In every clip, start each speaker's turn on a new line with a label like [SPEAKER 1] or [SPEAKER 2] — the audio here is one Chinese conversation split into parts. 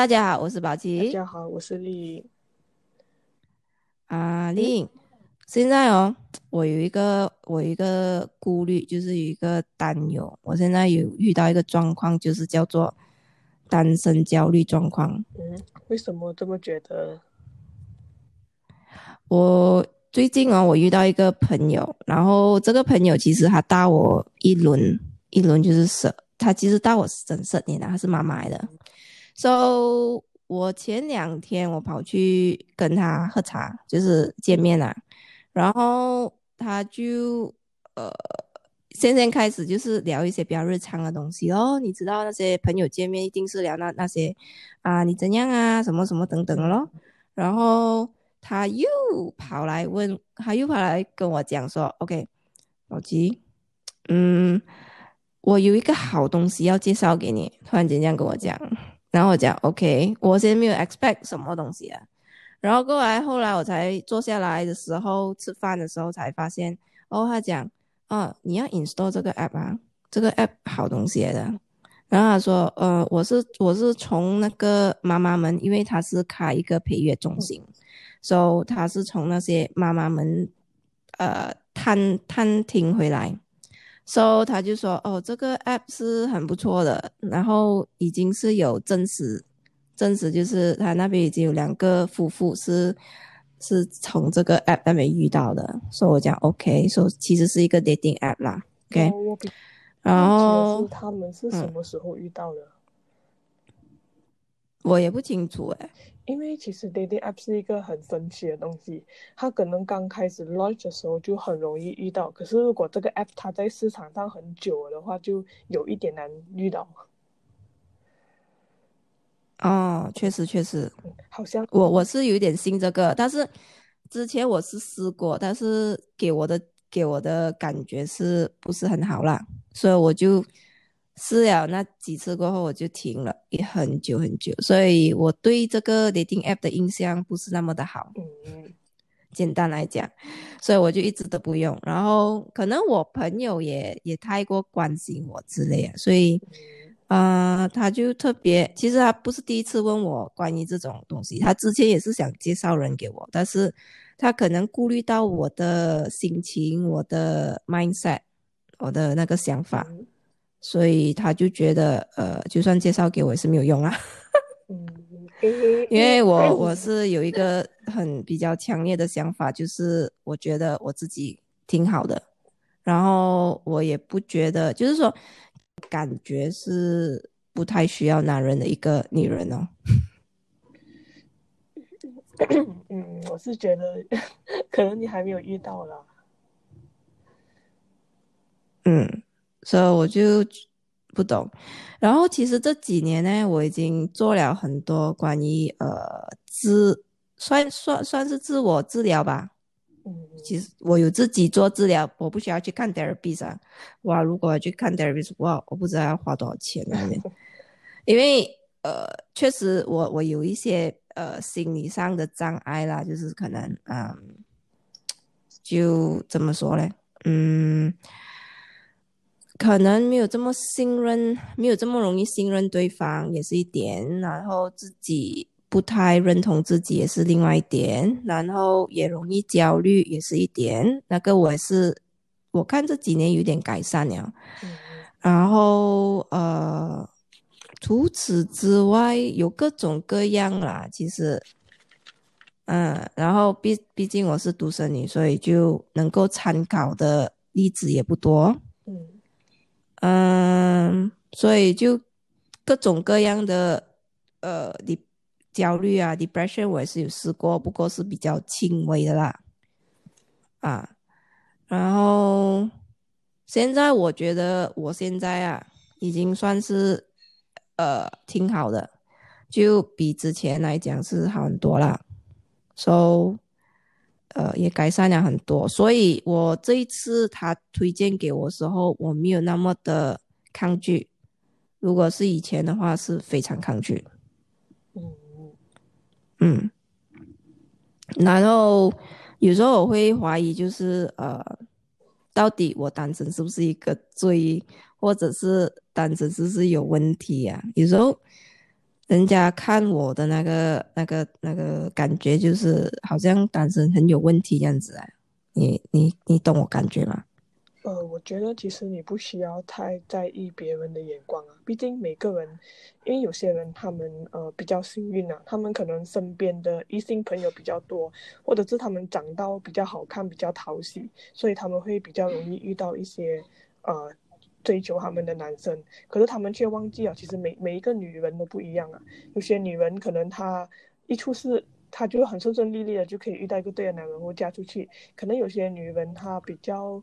[SPEAKER 1] 大家好，我是宝
[SPEAKER 2] 大
[SPEAKER 1] 琪
[SPEAKER 2] 家好，我是丽颖。
[SPEAKER 1] 啊，
[SPEAKER 2] 嗯，
[SPEAKER 1] 丽颖。现在哦，我有一个我有一个顾虑，就是有一个担忧。我现在有遇到一个状况，就是叫做单身焦虑状况。
[SPEAKER 2] 嗯，为什么这么觉得？
[SPEAKER 1] 我最近哦，我遇到一个朋友，然后这个朋友其实他大我一轮，一轮就是十，他其实大我整十年了，他是妈妈来的。So 我前两天我跑去跟他喝茶，就是见面啦，然后他就呃，现在开始就是聊一些比较日常的东西哦。你知道那些朋友见面一定是聊那那些啊，你怎样啊，什么什么等等的咯。然后他又跑来问，他又跑来跟我讲说，OK，老吉，嗯，我有一个好东西要介绍给你，突然间这样跟我讲，然后我讲 OK，我先没有 expect 什么东西啊，然后过来后来我才坐下来的时候吃饭的时候才发现，哦，他讲，哦，你要 install 这个 app 啊，这个 app 好东西来的。然后他说，呃，我是我是从那个妈妈们，因为他是开一个陪月中心，所以他是从那些妈妈们呃探探听回来，所以他就说，哦，这个 app 是很不错的，然后已经是有证实，证实就是他那边已经有两个夫妇是是从这个 app 那边遇到的，所以我讲 OK，所以其实是一个 dating app 啦，OK，然后
[SPEAKER 2] 他们是什
[SPEAKER 1] 嗯，
[SPEAKER 2] 么时候遇到的？
[SPEAKER 1] 我也不清楚诶。
[SPEAKER 2] 因为其实 dating app 是一个很神奇的东西，它可能刚开始 launch 的时候就很容易遇到，可是如果这个 app 它在市场上很久了的话，就有一点难遇到。
[SPEAKER 1] 哦，确实确实，
[SPEAKER 2] 嗯，好像
[SPEAKER 1] 我我是有一点信这个，但是之前我是试过，但是给我的给我的感觉是不是很好啦，所以我就试了那几次过后我就停了，也很久很久，所以我对这个 dating app 的印象不是那么的好，
[SPEAKER 2] 嗯
[SPEAKER 1] 简单来讲，所以我就一直都不用，然后可能我朋友也也太过关心我之类的，所以。
[SPEAKER 2] 嗯
[SPEAKER 1] 啊、他就特别，其实他不是第一次问我关于这种东西，他之前也是想介绍人给我，但是他可能顾虑到我的心情、我的 mindset、我的那个想法，
[SPEAKER 2] 嗯
[SPEAKER 1] 所以他就觉得，呃，就算介绍给我也是没有用啊，
[SPEAKER 2] 嗯，因为
[SPEAKER 1] 我
[SPEAKER 2] 嗯
[SPEAKER 1] 我是有一个很比较强烈的想法，就是我觉得我自己挺好的，然后我也不觉得，就是说感觉是不太需要男人的一个女人哦。
[SPEAKER 2] 嗯，我是觉得 可能你还没有遇到啦。
[SPEAKER 1] 嗯，所以我就不懂。然后其实这几年呢，我已经做了很多关于呃自算算算是自我治疗吧。
[SPEAKER 2] 嗯
[SPEAKER 1] 其实我有自己做治疗，我不需要去看 therapist 啊。哇，如果去看 therapist，哇，我不知道要花多少钱在那边。因为呃，确实我我有一些呃心理上的障碍啦，就是可能嗯，就怎么说呢？嗯，可能没有这么信任，没有这么容易信任对方，也是一点。然后自己不太认同自己，也是另外一点。然后也容易焦虑，也是一点。那个我也是，我看这几年有点改善了。
[SPEAKER 2] 嗯
[SPEAKER 1] 然后呃，除此之外，有各种各样啦。其实，嗯，然后毕毕竟我是独生女，所以就能够参考的例子也不多。
[SPEAKER 2] 嗯，
[SPEAKER 1] 所以就各种各样的呃，你焦虑啊，depression 我也是有试过，不过是比较轻微的啦。啊，然后现在我觉得我现在啊，已经算是呃挺好的，就比之前来讲是好很多啦。So 呃也改善了很多，所以我这一次他推荐给我时候，我没有那么的抗拒。如果是以前的话，是非常抗拒。
[SPEAKER 2] 嗯，
[SPEAKER 1] 然后有时候我会怀疑，就是呃，到底我单身是不是一个罪，或者是单身是不是有问题啊？有时候人家看我的那个、那个、那个感觉，就是好像单身很有问题这样子啊。你、你、你懂我感觉吗？
[SPEAKER 2] 呃，我觉得其实你不需要太在意别人的眼光啊。毕竟每个人，因为有些人他们呃比较幸运啊，他们可能身边的异性朋友比较多，或者是他们长到比较好看、比较讨喜，所以他们会比较容易遇到一些呃。追求他们的男生，可是他们却忘记了，其实每每一个女人都不一样啊。有些女人可能她一出世，她就很顺顺利利的就可以遇到一个对的男人或嫁出去。可能有些女人她比较，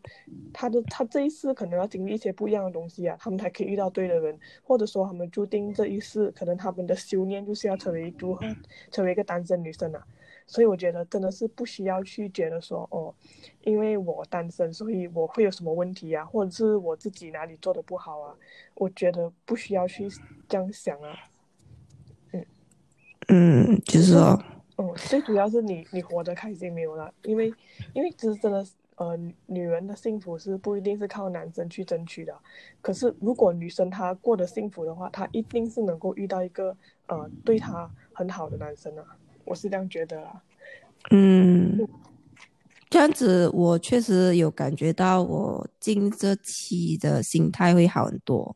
[SPEAKER 2] 她的她这一世可能要经历一些不一样的东西啊，她们才可以遇到对的人，或者说她们注定这一世可能他们的修炼就是要成为如何成为一个单身女生啊。所以我觉得真的是不需要去觉得说哦，因为我单身，所以我会有什么问题啊，或者是我自己哪里做的不好啊？我觉得不需要去这样想啊。
[SPEAKER 1] 嗯嗯，就是哦，
[SPEAKER 2] 哦，最主要是你你活得开心没有了？因为因为其实真的呃，女人的幸福是不一定是靠男生去争取的。可是如果女生她过得幸福的话，她一定是能够遇到一个呃对她很好的男生啊。我是这样觉得啊，
[SPEAKER 1] 嗯，这样子我确实有感觉到，我近这期的心态会好很多。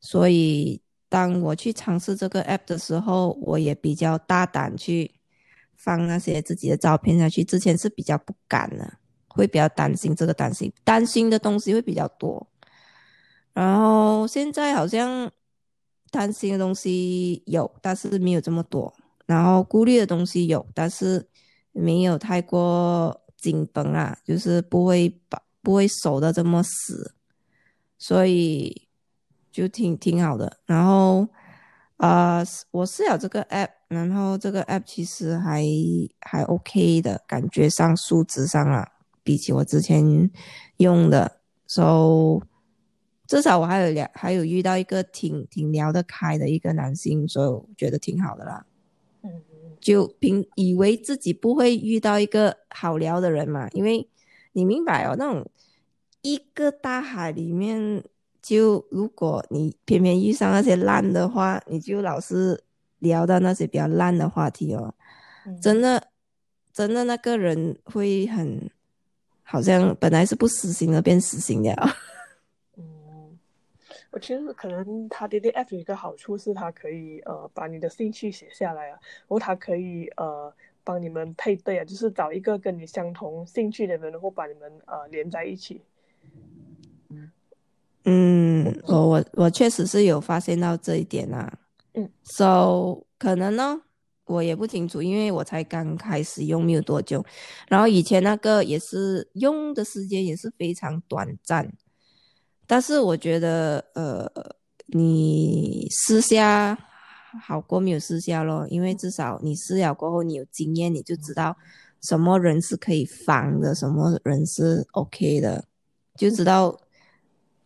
[SPEAKER 1] 所以当我去尝试这个 app 的时候，我也比较大胆去放那些自己的照片下去。之前是比较不敢的，会比较担心这个担心，担心的东西会比较多。然后现在好像担心的东西有，但是没有这么多。然后顾虑的东西有，但是没有太过紧绷啊，就是不会把不会守的这么死，所以就挺挺好的。然后啊，我是有这个 app，然后这个 app 其实还还 OK 的感觉上数值上啊，比起我之前用的，so 至少我还有聊，还有遇到一个挺挺聊得开的一个男性，所以我觉得挺好的啦。就凭以为自己不会遇到一个好聊的人嘛？因为你明白哦，那种一个大海里面，就如果你偏偏遇上那些烂的话，你就老是聊到那些比较烂的话题哦。真的，真的那个人会很，好像本来是不死心的变死心了。
[SPEAKER 2] 我其实可能它 D D F 有一个好处是它可以呃把你的兴趣写下来啊，然后它可以呃帮你们配对啊，就是找一个跟你相同兴趣的人，然后把你们呃连在一起。
[SPEAKER 1] 嗯，我我我确实是有发现到这一点啊。
[SPEAKER 2] 嗯
[SPEAKER 1] ，so 可能呢，我也不清楚，因为我才刚开始用没有多久，然后以前那个也是用的时间也是非常短暂。但是我觉得，呃，你私下好过没有私下咯，因为至少你私了过后，你有经验，你就知道什么人是可以防的，什么人是 OK 的，就知道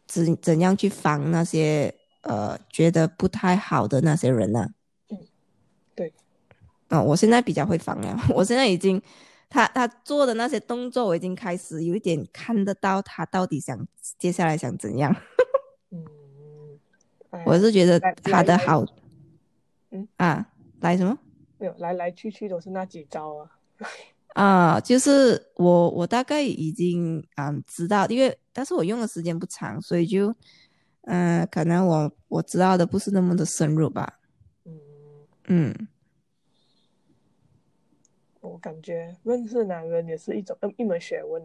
[SPEAKER 1] 怎怎样去防那些呃觉得不太好的那些人呢。
[SPEAKER 2] 嗯，对。
[SPEAKER 1] 啊，我现在比较会防了，我现在已经。他他做的那些动作，我已经开始有一点看得到他到底想接下来想怎样。
[SPEAKER 2] 嗯，
[SPEAKER 1] 我是觉得他的好，
[SPEAKER 2] 嗯
[SPEAKER 1] 啊，来什么？
[SPEAKER 2] 没有，来来去去都是那几招啊。
[SPEAKER 1] 啊，就是我我大概已经嗯知道，因为但是我用的时间不长，所以就嗯，可能我我知道的不是那么的深入吧。
[SPEAKER 2] 嗯
[SPEAKER 1] 嗯。
[SPEAKER 2] 我感觉认识男人也是一种一门学问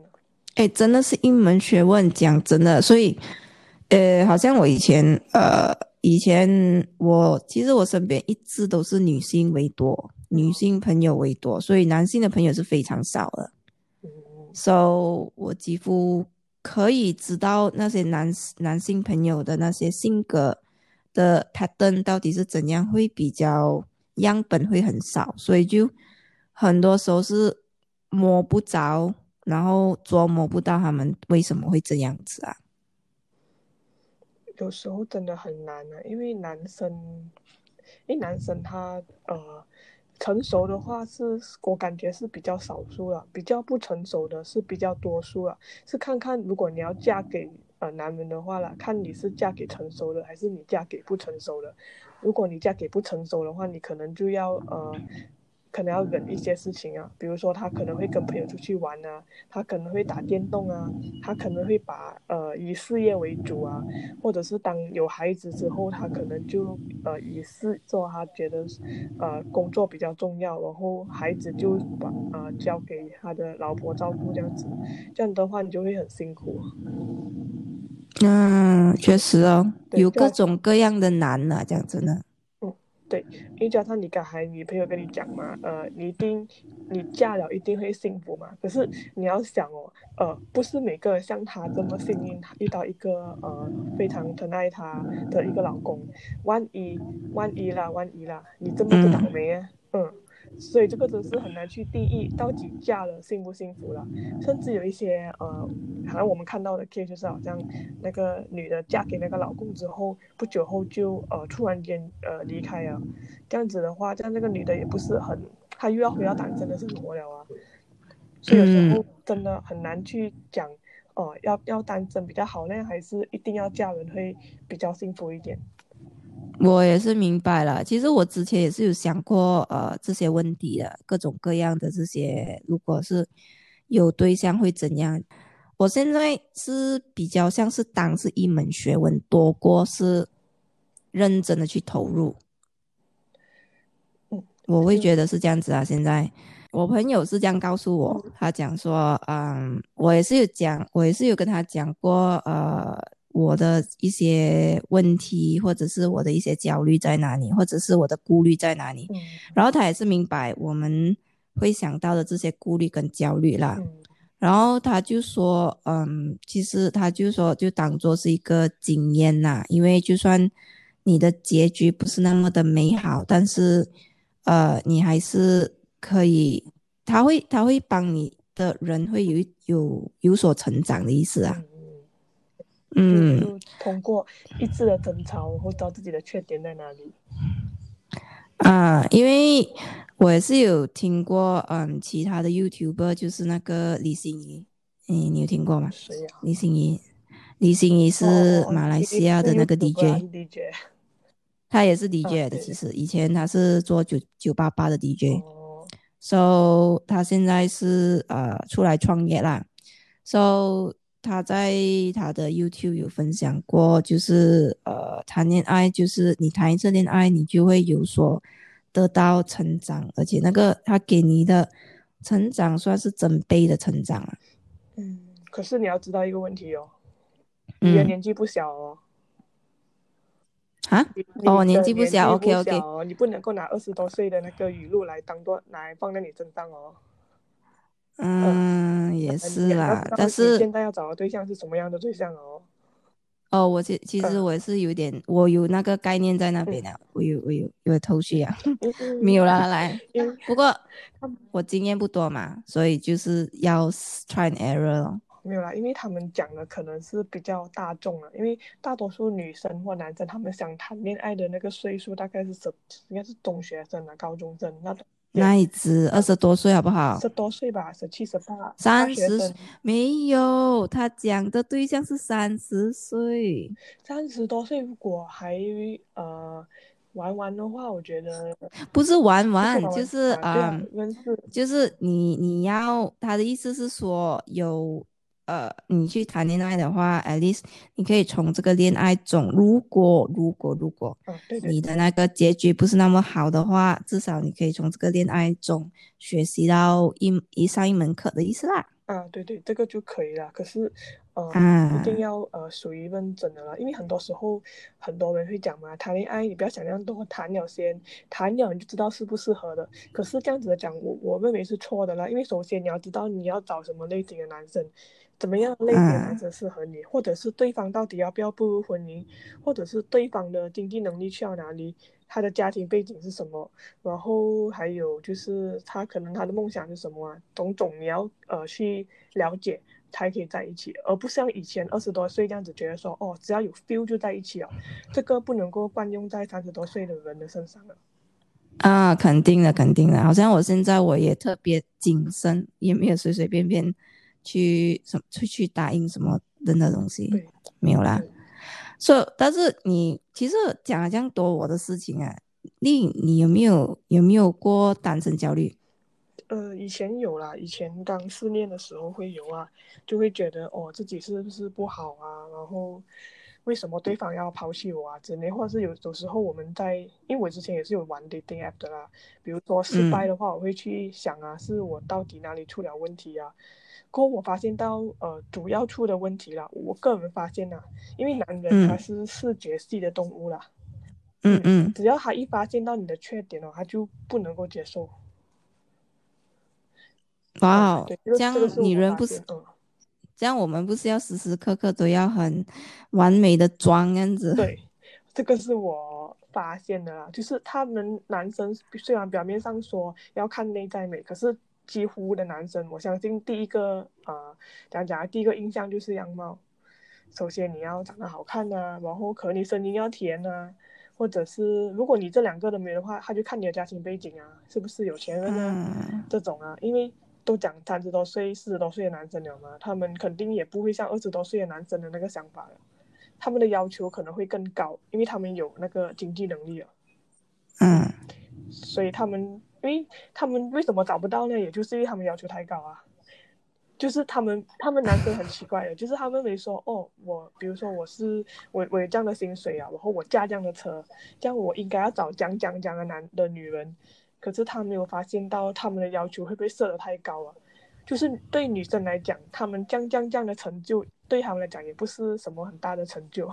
[SPEAKER 1] 哎，真的是一门学问，讲真的，所以，呃，好像我以前，呃，以前我其实我身边一直都是女性为多，女性朋友为多，所以男性的朋友是非常少的。So 我几乎可以知道那些男男性朋友的那些性格的 pattern 到底是怎样，会比较样本会很少，所以就。很多时候是摸不着，然后捉摸不到他们为什么会这样子啊？
[SPEAKER 2] 有时候真的很难啊，因为男生，因为男生他呃成熟的话是，我感觉是比较少数了，比较不成熟的是比较多数了。是看看如果你要嫁给呃男人的话了，看你是嫁给成熟的还是你嫁给不成熟的。如果你嫁给不成熟的话，你可能就要呃。可能要忍一些事情啊，比如说他可能会跟朋友出去玩啊，他可能会打电动啊，他可能会把呃以事业为主啊，或者是当有孩子之后，他可能就呃以事做，他觉得呃工作比较重要，然后孩子就把呃交给他的老婆照顾这样子，这样的话你就会很辛苦。
[SPEAKER 1] 嗯，确实哦，有各种各样的难啊，这样子呢。
[SPEAKER 2] 对，因为加上你刚才女朋友跟你讲嘛，呃，你一定你嫁了一定会幸福嘛。可是你要想哦，呃，不是每个像她这么幸运，遇到一个呃非常疼爱她的一个老公。万一万一啦，万一啦，你这么不倒霉啊？嗯。所以这个真是很难去定义到底嫁了幸不幸福了，甚至有一些呃，好像我们看到的 case 就是好像那个女的嫁给那个老公之后，不久后就呃突然间呃离开了，这样子的话，这样那个女的也不是很，她又要回到单身的生活了啊，所以有时候真的很难去讲，哦，要要单身比较好呢，还是一定要嫁人会比较幸福一点。
[SPEAKER 1] 我也是明白了，其实我之前也是有想过，呃，这些问题的各种各样的这些，如果是有对象会怎样？我现在是比较像是当是一门学问，多过是认真的去投入。
[SPEAKER 2] 嗯，
[SPEAKER 1] 我会觉得是这样子啊。现在我朋友是这样告诉我，他讲说，嗯，我也是有讲，我也是有跟他讲过，呃。我的一些问题，或者是我的一些焦虑在哪里，或者是我的顾虑在哪里，然后他也是明白我们会想到的这些顾虑跟焦虑啦。然后他就说，嗯，其实他就说，就当做是一个经验啦，因为就算你的结局不是那么的美好，但是，呃，你还是可以，他会他会帮你的人会有有有所成长的意思啊。嗯，
[SPEAKER 2] 就通过一次的争吵，然后知道自己的缺点在哪里。
[SPEAKER 1] 啊，因为我也是有听过，嗯，其他的 YouTuber，就是那个李心怡，嗯，你有听过吗？
[SPEAKER 2] 谁呀？
[SPEAKER 1] 李心怡，李心怡是马来西亚的那个 DJ，他也是 DJ 的，其实。以前他是做九九八八的 DJ，so 他现在是呃出来创业啦，so。他在他的 YouTube 有分享过，就是呃，谈恋爱就是你谈一次恋爱，你就会有所得到成长，而且那个他给你的成长算是整倍的成长啊。
[SPEAKER 2] 嗯，可是你要知道一个问题哦，你的年纪不小哦。
[SPEAKER 1] 啊？哦，年纪不小，OK OK。
[SPEAKER 2] 你不能够拿二十多岁的那个语录来当做来放在你身上哦。
[SPEAKER 1] 嗯，也是啦，但是
[SPEAKER 2] 现在要找的对象是什么样的对象哦？
[SPEAKER 1] 哦，我其其实我是有点，我有那个概念在那边的，我有我有有头绪啊，没有啦，来，不过我经验不多嘛，所以就是要 try and error。
[SPEAKER 2] 没有啦，因为他们讲的可能是比较大众了，因为大多数女生或男生他们想谈恋爱的那个岁数大概是十，应该是中学生啊，高中生那种。
[SPEAKER 1] 那一只二十多岁好不好？
[SPEAKER 2] 十多岁吧，十七十八。
[SPEAKER 1] 三十没有，他讲的对象是三十岁。
[SPEAKER 2] 三十多岁如果还呃玩玩的话，我觉得
[SPEAKER 1] 不是玩玩，就是啊，就是你你要他的意思是说有。呃，你去谈恋爱的话，at least 你可以从这个恋爱中，如果如果如果，你的那个结局不是那么好的话，至少你可以从这个恋爱中学习到一一上一门课的意思啦。
[SPEAKER 2] 啊，对对，这个就可以了。可是，呃，一定要呃属于认真的了，因为很多时候很多人会讲嘛，谈恋爱你不要想象多谈了先，谈了你就知道适不适合的。可是这样子的讲，我我认为是错的啦，因为首先你要知道你要找什么类型的男生。怎么样类型的男生适合你，或者是对方到底要不要步入婚姻，或者是对方的经济能力去到哪里，他的家庭背景是什么，然后还有就是他可能他的梦想是什么啊，种种你要呃去了解才可以在一起，而不像以前二十多岁这样子觉得说哦只要有 feel 就在一起哦，这个不能够惯用在三十多岁的人的身上了。
[SPEAKER 1] 啊，肯定的，肯定的，好像我现在我也特别谨慎，也没有随随便便。去什么去去答应什么人的东西没有啦，所以，但是你其实讲了这样多我的事情啊，你你有没有有没有过单身焦虑？
[SPEAKER 2] 呃，以前有啦，以前刚失恋的时候会有啊，就会觉得哦自己是不是不好啊，然后为什么对方要抛弃我啊之类，或者是有有时候我们在，因为我之前也是有玩 dating app 的啦，比如说失败的话，我会去想啊，是我到底哪里出了问题啊？过后我发现到呃主要出的问题了，我个人发现呐，因为男人他是视觉系的动物啦，
[SPEAKER 1] 嗯嗯，
[SPEAKER 2] 只要他一发现到你的缺点哦，他就不能够接受。
[SPEAKER 1] 哇哦，这
[SPEAKER 2] 样
[SPEAKER 1] 女人不是，这样我们不是要时时刻刻都要很完美的装样子？
[SPEAKER 2] 对，这个是我发现的啦，就是他们男生虽然表面上说要看内在美，可是几乎的男生，我相信第一个呃，讲讲第一个印象就是样貌。首先你要长得好看呐，然后可能你声音要甜呐，或者是如果你这两个都没的话，他就看你的家庭背景啊，是不是有钱人啊，这种啊，因为。都讲三十多岁、四十多岁的男生了嘛，他们肯定也不会像二十多岁的男生的那个想法了，他们的要求可能会更高，因为他们有那个经济能力了。
[SPEAKER 1] 嗯，
[SPEAKER 2] 所以他们，因为他们为什么找不到呢？也就是因为他们要求太高啊。就是他们，他们男生很奇怪的，就是他们没说哦，我比如说我是我我有这样的薪水啊，然后我驾这样的车，这样我应该要找讲讲讲的男的女人。可是他没有发现到他们的要求会不会设得太高啊？就是对女生来讲，他们降降降的成就对他们来讲也不是什么很大的成就。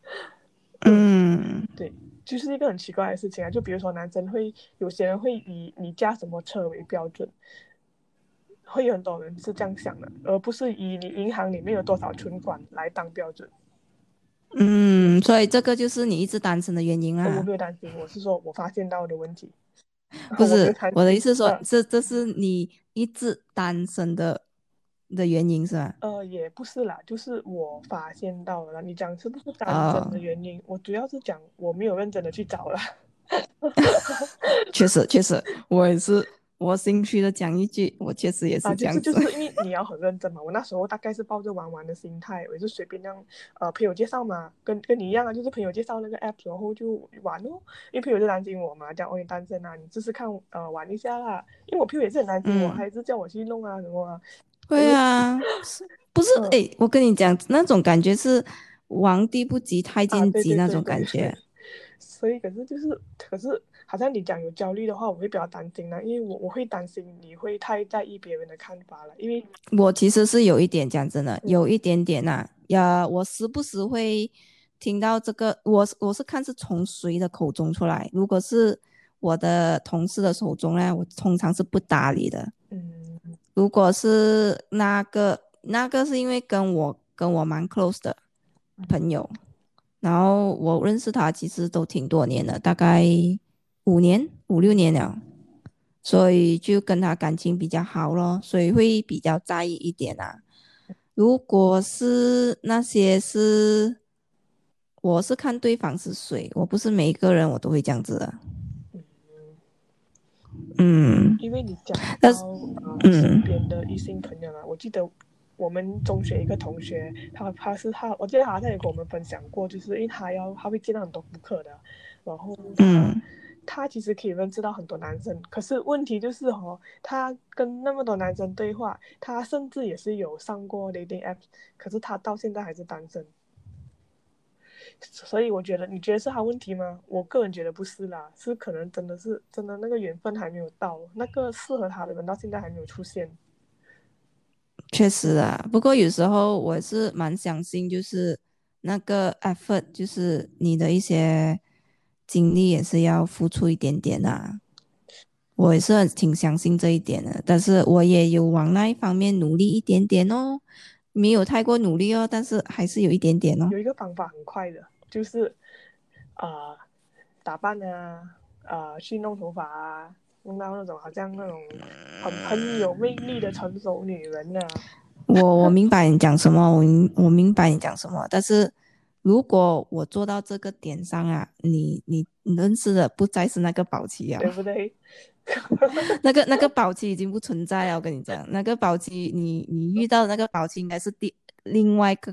[SPEAKER 1] 嗯，
[SPEAKER 2] 对，就是一个很奇怪的事情啊。就比如说男生会有些人会以你驾什么车为标准，会有很多人是这样想的，而不是以你银行里面有多少存款来当标准。
[SPEAKER 1] 嗯，所以这个就是你一直单身的原因啊。
[SPEAKER 2] 我没有担心，我是说我发现到的问题。
[SPEAKER 1] 不是我的意思，说这这是你一直单身的的原因是吧？
[SPEAKER 2] 呃，也不是啦，就是我发现到了。你讲是不是单身的原因？我主要是讲我没有认真的去找了。
[SPEAKER 1] 确实，确实，我也是。我心虚的讲一句，我确实也是这样子。
[SPEAKER 2] 就是因为你要很认真嘛。我那时候大概是抱着玩玩的心态，我就随便让呃朋友介绍嘛，跟跟你一样啊，就是朋友介绍那个 app，然后就玩哦。因为朋友就担心我嘛，讲哦你单身啊，你试试看呃玩一下啦。因为我朋友也是很担心我，还是叫我去弄啊什么啊。
[SPEAKER 1] 对啊，不是哎，我跟你讲，那种感觉是皇帝不急太监急那种感觉。
[SPEAKER 2] 所以可是就是可是。好像你讲有焦虑的话，我会比较担心呢，因为我我会担心你会太在意别人的看法了。因为
[SPEAKER 1] 我其实是有一点讲真的，有一点点呐，呀，我时不时会听到这个，我我是看是从谁的口中出来。如果是我的同事的手中呢，我通常是不搭理的。
[SPEAKER 2] 嗯，
[SPEAKER 1] 如果是那个那个是因为跟我跟我蛮 close 的朋友，然后我认识他其实都挺多年了，大概。五年五六年了，所以就跟他感情比较好咯，所以会比较在意一点啊。如果是那些是，我是看对方是谁，我不是每一个人我都会这样子的。嗯，
[SPEAKER 2] 因为你讲到呃身边的异性朋友啊，我记得我们中学一个同学，他他是他，我记得他好像也跟我们分享过，就是因为他要他会见到很多顾客的，然后
[SPEAKER 1] 嗯。
[SPEAKER 2] 他其实可以认识到很多男生，可是问题就是哦，他跟那么多男生对话，他甚至也是有上过 dating app，可是他到现在还是单身。所以我觉得，你觉得是他问题吗？我个人觉得不是啦，是可能真的是真的那个缘分还没有到，那个适合他的人到现在还没有出现。
[SPEAKER 1] 确实啊，不过有时候我是蛮相信，就是那个 effort，就是你的一些。精力也是要付出一点点啊，我也是很挺相信这一点的，但是我也有往那一方面努力一点点哦，没有太过努力哦，但是还是有一点点哦。
[SPEAKER 2] 有一个方法很快的，就是啊，打扮啊，啊，去弄头发啊，弄到那种好像那种很很有魅力的成熟女人啊。
[SPEAKER 1] 我我明白你讲什么，我明我明白你讲什么，但是。如果我做到这个点上啊，你你认识的不再是那个宝器啊，
[SPEAKER 2] 对不对？
[SPEAKER 1] 那个那个宝器已经不存在了。我跟你讲，那个宝器，你你遇到的那个宝器应该是第另外一个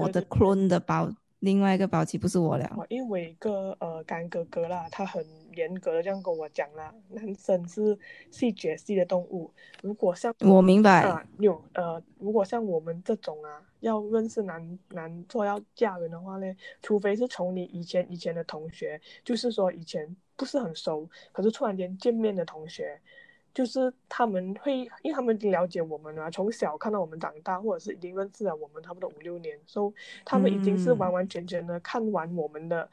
[SPEAKER 1] 我的 clone 的宝另外一个宝奇不是我了。
[SPEAKER 2] 哦，因为我一个呃干哥哥啦，他很严格的这样跟我讲啦，男生是视觉系的动物，如果像
[SPEAKER 1] 我明白，
[SPEAKER 2] 啊有呃，如果像我们这种啊，要认识男男做要嫁人的话呢，除非是从你以前以前的同学，就是说以前不是很熟，可是突然间见面的同学。就是他们会，因为他们已经了解我们了，从小看到我们长大，或者是已经认识了我们差不多五六年，所以他们已经是完完全全的看完我们的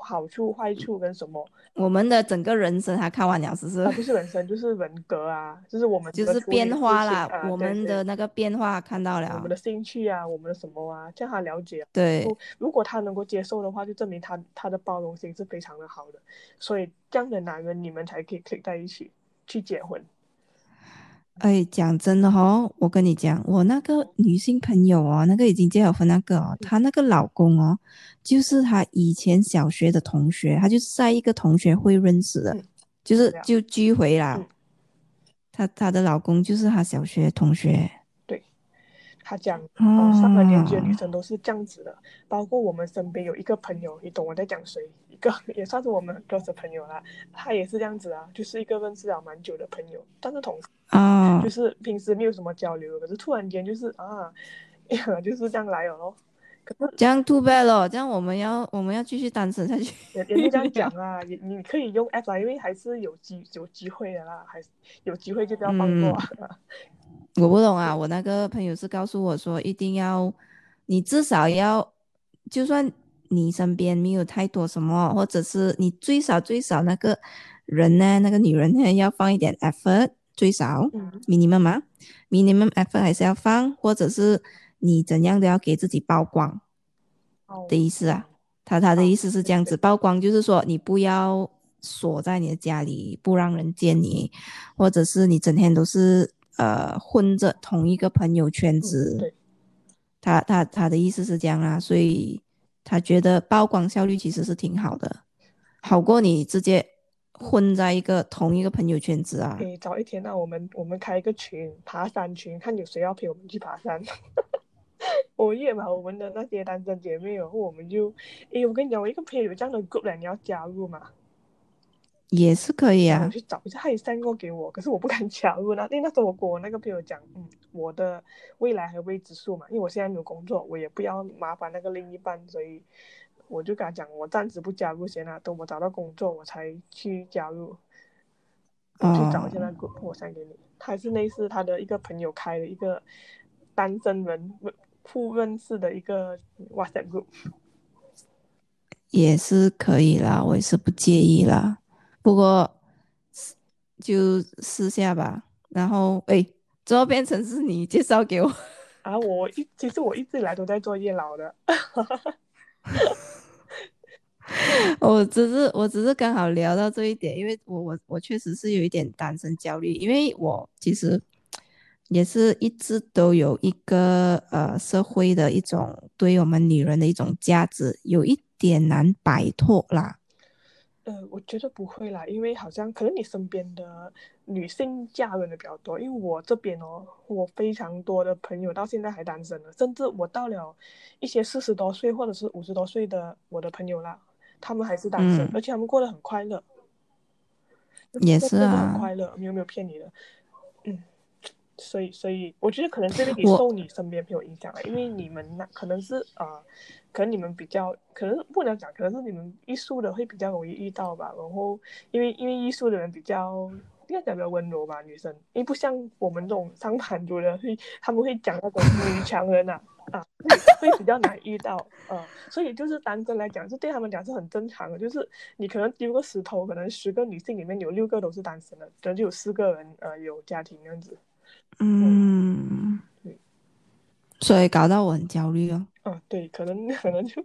[SPEAKER 2] 好处、坏处跟什么。
[SPEAKER 1] 我们的整个人生他看完了，是不是？
[SPEAKER 2] 不是人生，就是人格啊，就是我们
[SPEAKER 1] 就是变化啦，我们的那个变化看到了，
[SPEAKER 2] 我们的兴趣啊，我们的什么啊，叫他了解。
[SPEAKER 1] 对，
[SPEAKER 2] 如果他能够接受的话，就证明他他的包容心是非常的好的，所以这样的男人你们才可以 click 在一起。去结婚，
[SPEAKER 1] 哎，讲真的哈，我跟你讲，我那个女性朋友哦，那个已经结了婚那个哦，她那个老公哦，就是她以前小学的同学，她就是在一个同学会认识的，就是就聚会啦。她她的老公就是她小学同学。
[SPEAKER 2] 对，她讲，哦，上了年纪的女生都是这样子的，包括我们身边有一个朋友，你懂我在讲谁？一个 也算是我们很 close 的朋友啦，他也是这样子啊，就是一个认识了蛮久的朋友，但是同
[SPEAKER 1] 啊，
[SPEAKER 2] 就是平时没有什么交流，可是突然间就是啊，就是这样来了咯。可是
[SPEAKER 1] 这样 too bad 了，这样我们要我们要继续单身下去。
[SPEAKER 2] 也也是这样讲啊，你你可以用 app 啊，因为还是有机有机会的啦，还是有机会就不要放过。
[SPEAKER 1] 我不懂啊，我那个朋友是告诉我说，一定要你至少要，就算你身边没有太多什么，或者是你最少最少那个人呢，那个女人呢，要放一点 effort，最少 minimum 嘛，minimum effort 还是要放，或者是你怎样都要给自己曝光的意思啊。他他的意思是这样子，曝光就是说你不要锁在你的家里，不让人见你，或者是你整天都是。呃，混着同一个朋友圈子，他他他的意思是这样啊，所以他觉得曝光效率其实是挺好的，好过你直接混在一个同一个朋友圈子啊。
[SPEAKER 2] 可以早一天那我们我们开一个群，爬山群，看有谁要陪我们去爬山。我也嘛我们的那些单身姐妹，然后我们就，诶，我跟你讲，我一个朋友有这样的 group 你要加入吗？
[SPEAKER 1] 也是可以啊，
[SPEAKER 2] 我去找一下，他也三过给我，可是我不敢 加入那因为那时候我跟我那个朋友讲，嗯，我的未来还未知数嘛，因为我现在没有工作，我也不要麻烦那个另一半，所以我就跟他讲，我暂时不加入先啦，等我找到工作我才去加入。去找一下那个，我想给你。他是类似他的一个朋友开的一个单身人互认识的一个 WhatsApp group，
[SPEAKER 1] 也是可以啦，我也是不介意啦。不过，就私下吧。然后，哎，之后变成是你介绍给我
[SPEAKER 2] 啊？我一其实我一直以来都在做夜老的。
[SPEAKER 1] 我只是我只是刚好聊到这一点，因为我我我确实是有一点单身焦虑，因为我其实也是一直都有一个呃社会的一种对我们女人的一种价值，有一点难摆脱啦。
[SPEAKER 2] 呃，我觉得不会啦，因为好像可能你身边的女性嫁人的比较多，因为我这边哦，我非常多的朋友到现在还单身呢，甚至我到了一些四十多岁或者是五十多岁的我的朋友啦，他们还是单身，而且他们过得很快乐，
[SPEAKER 1] 也是
[SPEAKER 2] 啊，很快乐，有没有骗你的？嗯，所以所以我觉得可能这个也受你身边朋友影响了，因为你们那可能是啊。可能你们比较，可能不能讲，可能是你们艺术的会比较容易遇到吧。然后，因为因为艺术的人比较应该讲比较温柔吧，女生，因为不像我们这种上班族的会，他们会讲那种女强人啊，啊，会比较难遇到，啊，所以就是单身来讲，是对他们讲是很正常的，就是你可能丢个石头，可能十个女性里面有六个都是单身的，可能就有四个人呃有家庭这样子。
[SPEAKER 1] 嗯，所以搞到我很焦虑哦。
[SPEAKER 2] 啊，对，可能可能就，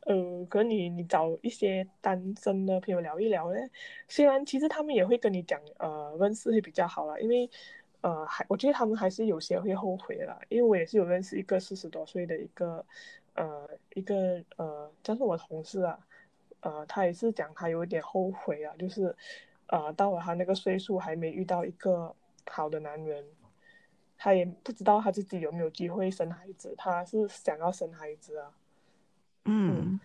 [SPEAKER 2] 呃，可你你找一些单身的朋友聊一聊呢，虽然其实他们也会跟你讲，呃，认识会比较好啦，因为，呃，还我觉得他们还是有些会后悔啦，因为我也是有认识一个四十多岁的一个，呃，一个呃，叫是我同事啊，呃，他也是讲他有点后悔啊，就是，呃，到了他那个岁数还没遇到一个好的男人。他也不知道他自己有没有机会生孩子，他是想要生孩子啊。
[SPEAKER 1] 嗯，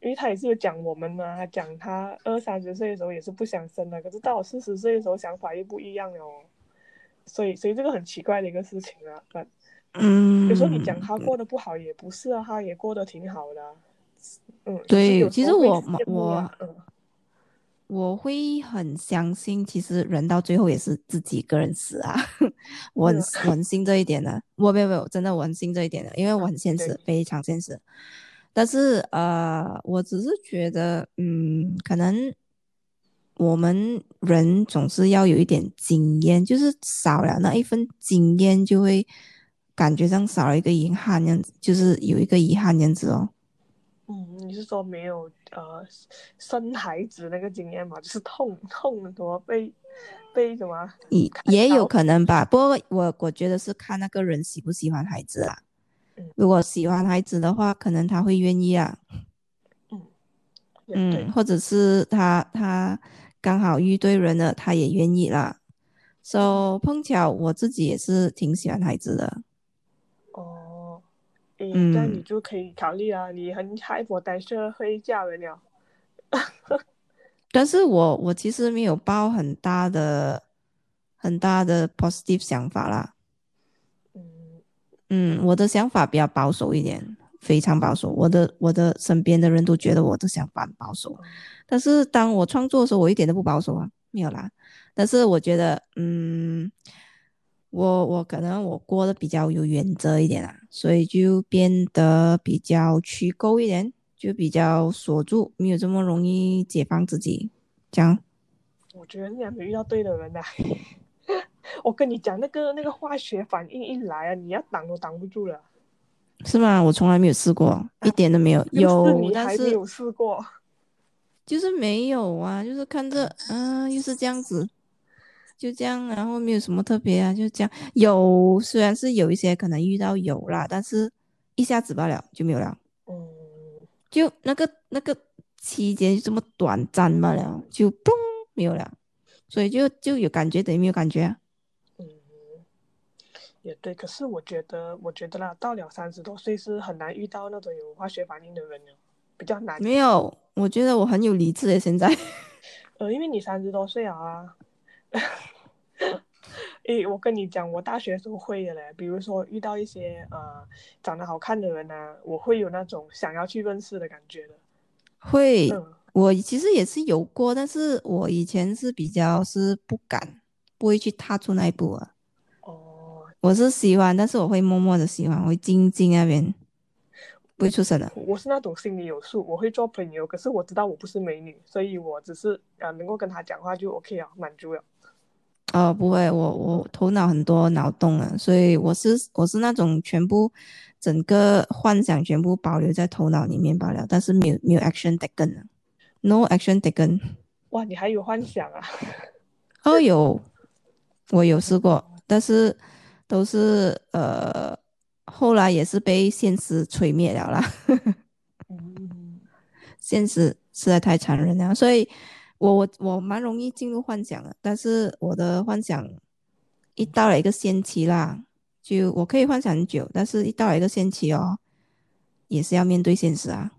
[SPEAKER 2] 因为他也是有讲我们嘛，他讲他二三十岁的时候也是不想生的，可是到我四十岁的时候想法又不一样了哦。所以，所以这个很奇怪的一个事情啊。
[SPEAKER 1] 嗯，
[SPEAKER 2] 有时候你讲他过得不好也不是啊，他也过得挺好的啊。嗯，
[SPEAKER 1] 对其实我
[SPEAKER 2] 羡慕啊嗯
[SPEAKER 1] 我会很相信，其实人到最后也是自己一个人死啊，我很
[SPEAKER 2] 是
[SPEAKER 1] 我很信这一点的，我没有没有，真的我很信这一点的，因为我很现实，非常现实。但是呃，我只是觉得，嗯，可能我们人总是要有一点经验，就是少了那一份经验，就会感觉上少了一个遗憾，样子，就是有一个遗憾样子哦。
[SPEAKER 2] 嗯，你是说没有呃生孩子那个经验嘛？就是痛痛什么被被什么？
[SPEAKER 1] 也也有可能吧，不过我我觉得是看那个人喜不喜欢孩子啦。
[SPEAKER 2] 嗯
[SPEAKER 1] 如果喜欢孩子的话，可能他会愿意啊，
[SPEAKER 2] 嗯。
[SPEAKER 1] 嗯，或者是他他刚好遇对人了，他也愿意啦。so 碰巧我自己也是挺喜欢孩子的，
[SPEAKER 2] 哦，诶，
[SPEAKER 1] 嗯。
[SPEAKER 2] 这样你就可以考虑啊，你很 high potential 会嫁人了。
[SPEAKER 1] 但是我我其实没有抱很大的很大的 positive 想法啦。
[SPEAKER 2] 嗯
[SPEAKER 1] 嗯，我的想法比较保守一点，非常保守。我的我的身边的人都觉得我的想法很保守，但是当我创作的时候，我一点都不保守啊，没有啦。但是我觉得，嗯，我我可能我过得比较有原则一点啊，所以就变得比较虚构一点，就比较锁住，没有这么容易解放自己。这样，
[SPEAKER 2] 我觉得你还没遇到对的人呐、我跟你讲，那个那个化学反应一来啊，你要挡都挡不住了。
[SPEAKER 1] 是吗？我从来没有试过，一点都没有。
[SPEAKER 2] 就 是
[SPEAKER 1] 有，但是
[SPEAKER 2] 没有试过。
[SPEAKER 1] 就是没有啊，就是看着，嗯、又是这样子，就这样，然后没有什么特别啊，就这样。有，虽然是有一些可能遇到有啦，但是一下子罢了就没有了，
[SPEAKER 2] 嗯，
[SPEAKER 1] 就那个那个期间就这么短暂罢了，就嘣没有了，所以就就有感觉等于没有感觉啊。
[SPEAKER 2] 嗯，也对。可是我觉得，我觉得啦，到了三十多岁是很难遇到那种有化学反应的人了，比较难。
[SPEAKER 1] 没有，我觉得我很有理智的现在。
[SPEAKER 2] 呃，因为你三十多岁啊。诶，我跟你讲，我大学时候会的嘞。比如说遇到一些呃长得好看的人啊，我会有那种想要去认识的感觉的。
[SPEAKER 1] 会，
[SPEAKER 2] 嗯，
[SPEAKER 1] 我其实也是有过，但是我以前是比较是不敢，不会去踏出那一步啊。
[SPEAKER 2] 哦，
[SPEAKER 1] 我是喜欢，但是我会默默的喜欢，我会静静那边，不会出声的。
[SPEAKER 2] 我是那种心里有数，我会做朋友，可是我知道我不是美女，所以我只是呃能够跟她讲话就 OK 了，满足了。
[SPEAKER 1] 哦，不会，我我头脑很多脑洞啊，所以我是我是那种全部整个幻想全部保留在头脑里面罢了，但是没有没有 action taken 的，no action taken。
[SPEAKER 2] 哇，你还有幻想啊？
[SPEAKER 1] 哦，有，我有试过，但是都是呃，后来也是被现实摧灭了啦。
[SPEAKER 2] 嗯，
[SPEAKER 1] 现实实在太残忍了，所以我我我蛮容易进入幻想的，但是我的幻想一到了一个限期啦，就我可以幻想很久，但是一到了一个限期哦，也是要面对现实啊，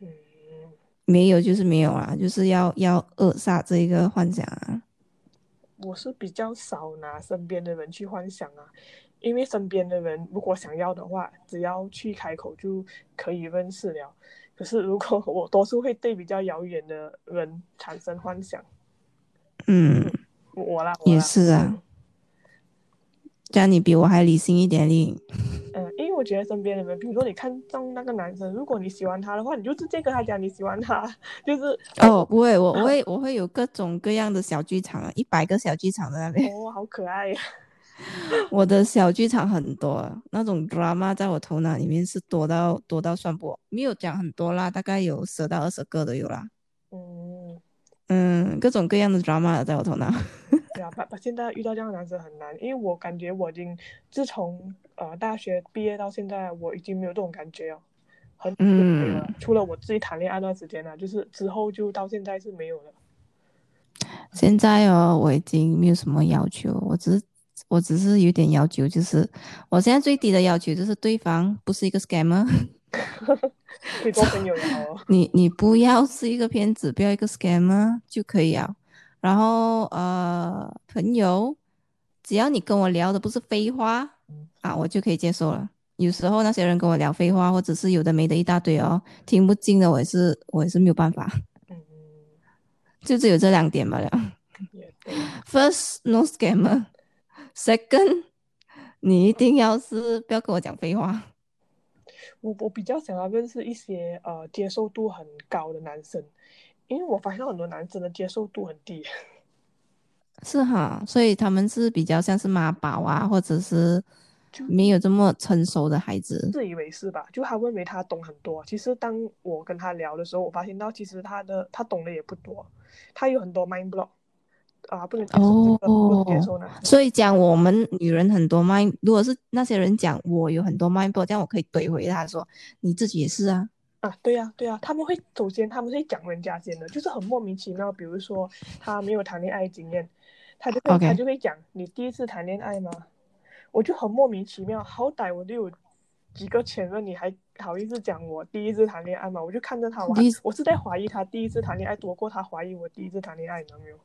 [SPEAKER 2] 嗯，
[SPEAKER 1] 没有就是没有啦，就是要要扼杀这一个幻想啊。
[SPEAKER 2] 我是比较少拿身边的人去幻想啊，因为身边的人如果想要的话，只要去开口就可以认识了。可是如果我多数会对比较遥远的人产生幻想，
[SPEAKER 1] 嗯，
[SPEAKER 2] 我我啦，
[SPEAKER 1] 也是啊，这样你比我还理性一点哩。
[SPEAKER 2] 我觉得身边的人，比如说你看中那个男生，如果你喜欢他的话，你就直接跟他讲你喜欢他，就是
[SPEAKER 1] 哦，不会，我我会我会有各种各样的小剧场啊，一百个小剧场在那边。
[SPEAKER 2] 哦，好可爱呀。
[SPEAKER 1] 我的小剧场很多，那种 drama 在我头脑里面是多到多到算不，没有讲很多啦，大概有十到二十个都有啦。
[SPEAKER 2] 嗯，
[SPEAKER 1] 嗯，各种各样的 drama 在我头脑。
[SPEAKER 2] 对啊，把把现在遇到这样的男生很难，因为我感觉我已经自从呃大学毕业到现在，我已经没有这种感觉了，很久没有了。除了我自己谈恋爱那段时间呢、就是之后就到现在是没有了。
[SPEAKER 1] 现在哦，我已经没有什么要求，我只是我只是有点要求，就是我现在最低的要求就是对方不是一个 scammer，
[SPEAKER 2] 可以做朋友也好哦。
[SPEAKER 1] 你你不要是一个骗子，不要一个 scammer 就可以啊。然后呃，朋友，只要你跟我聊的不是废话啊，我就可以接受了。有时候那些人跟我聊废话，或者是有的没的一大堆哦，听不进的，我也是我也是没有办法。
[SPEAKER 2] 嗯，
[SPEAKER 1] 就只有这两点罢了。First, no scammer. Second，你一定要是不要跟我讲废话。
[SPEAKER 2] 我我比较想要认识一些呃接受度很高的男生，因为我发现很多男生的接受度很低。
[SPEAKER 1] 是哈，所以他们是比较像是妈宝啊，或者是
[SPEAKER 2] 就
[SPEAKER 1] 没有这么成熟的孩子。
[SPEAKER 2] 自以为是吧？就他认为他懂很多，其实当我跟他聊的时候，我发现到其实他的他懂的也不多，他有很多 mind block 啊，不能接受这个，不能接受那个。
[SPEAKER 1] 所以讲我们女人很多 mind，如果是那些人讲我有很多 mind block，这样我可以怼回他说你自己也是啊。
[SPEAKER 2] 啊，对呀、对呀、他们会首先他们会讲人家先的，就是很莫名其妙。比如说他没有谈恋爱经验，他就他就会讲你第一次谈恋爱吗？我就很莫名其妙，好歹我都有几个前任，你还好意思讲我第一次谈恋爱吗？我就看着他，我我是在怀疑他第一次谈恋爱多过他怀疑我第一次谈恋爱，有没有？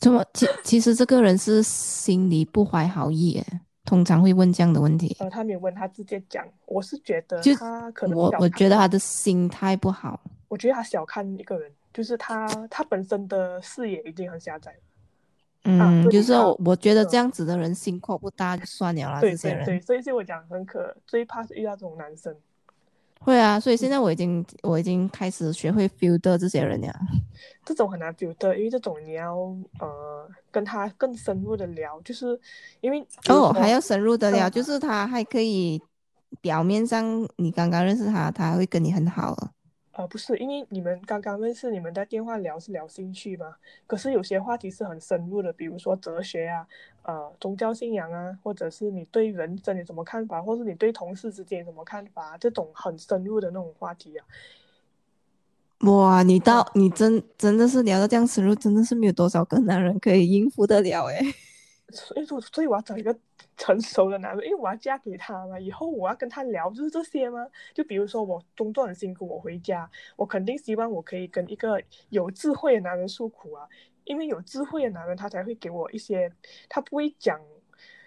[SPEAKER 1] 这么其其实这个人是心里不怀好意耶，通常会问这样的问题。
[SPEAKER 2] 呃，他没有问他直接讲，我是觉得
[SPEAKER 1] 就
[SPEAKER 2] 他可能
[SPEAKER 1] 我我觉得他的心态不好。
[SPEAKER 2] 我觉得他小看一个人，就是他他本身的视野已经很狭窄了。
[SPEAKER 1] 嗯，就是我我觉得
[SPEAKER 2] 嗯
[SPEAKER 1] 这样子的人心阔不大就算了啦，
[SPEAKER 2] 对对对，所以所以我讲很可最怕是遇到这种男生。
[SPEAKER 1] 会啊，所以现在我已经我已经开始学会 filter 这些人了。
[SPEAKER 2] 这种很难 filter，因为这种你要呃跟他更深入的聊，就是因为
[SPEAKER 1] 哦，还要深入的聊，
[SPEAKER 2] 嗯
[SPEAKER 1] 就是他还可以表面上你刚刚认识他，他会跟你很好了。
[SPEAKER 2] 呃不是，因为你们刚刚认识，你们在电话聊是聊兴趣嘛，可是有些话题是很深入的，比如说哲学啊，呃宗教信仰啊，或者是你对人生有什么看法，或是你对同事之间有什么看法，这种很深入的那种话题啊。
[SPEAKER 1] 哇，你到你真真的是聊到这样深入，真的是没有多少个男人可以应付得了诶。
[SPEAKER 2] 所以说，所以我要找一个成熟的男人，因为我要嫁给他嘛，以后我要跟他聊就是这些吗？就比如说我工作很辛苦，我回家，我肯定希望我可以跟一个有智慧的男人诉苦啊，因为有智慧的男人他才会给我一些，他不会讲，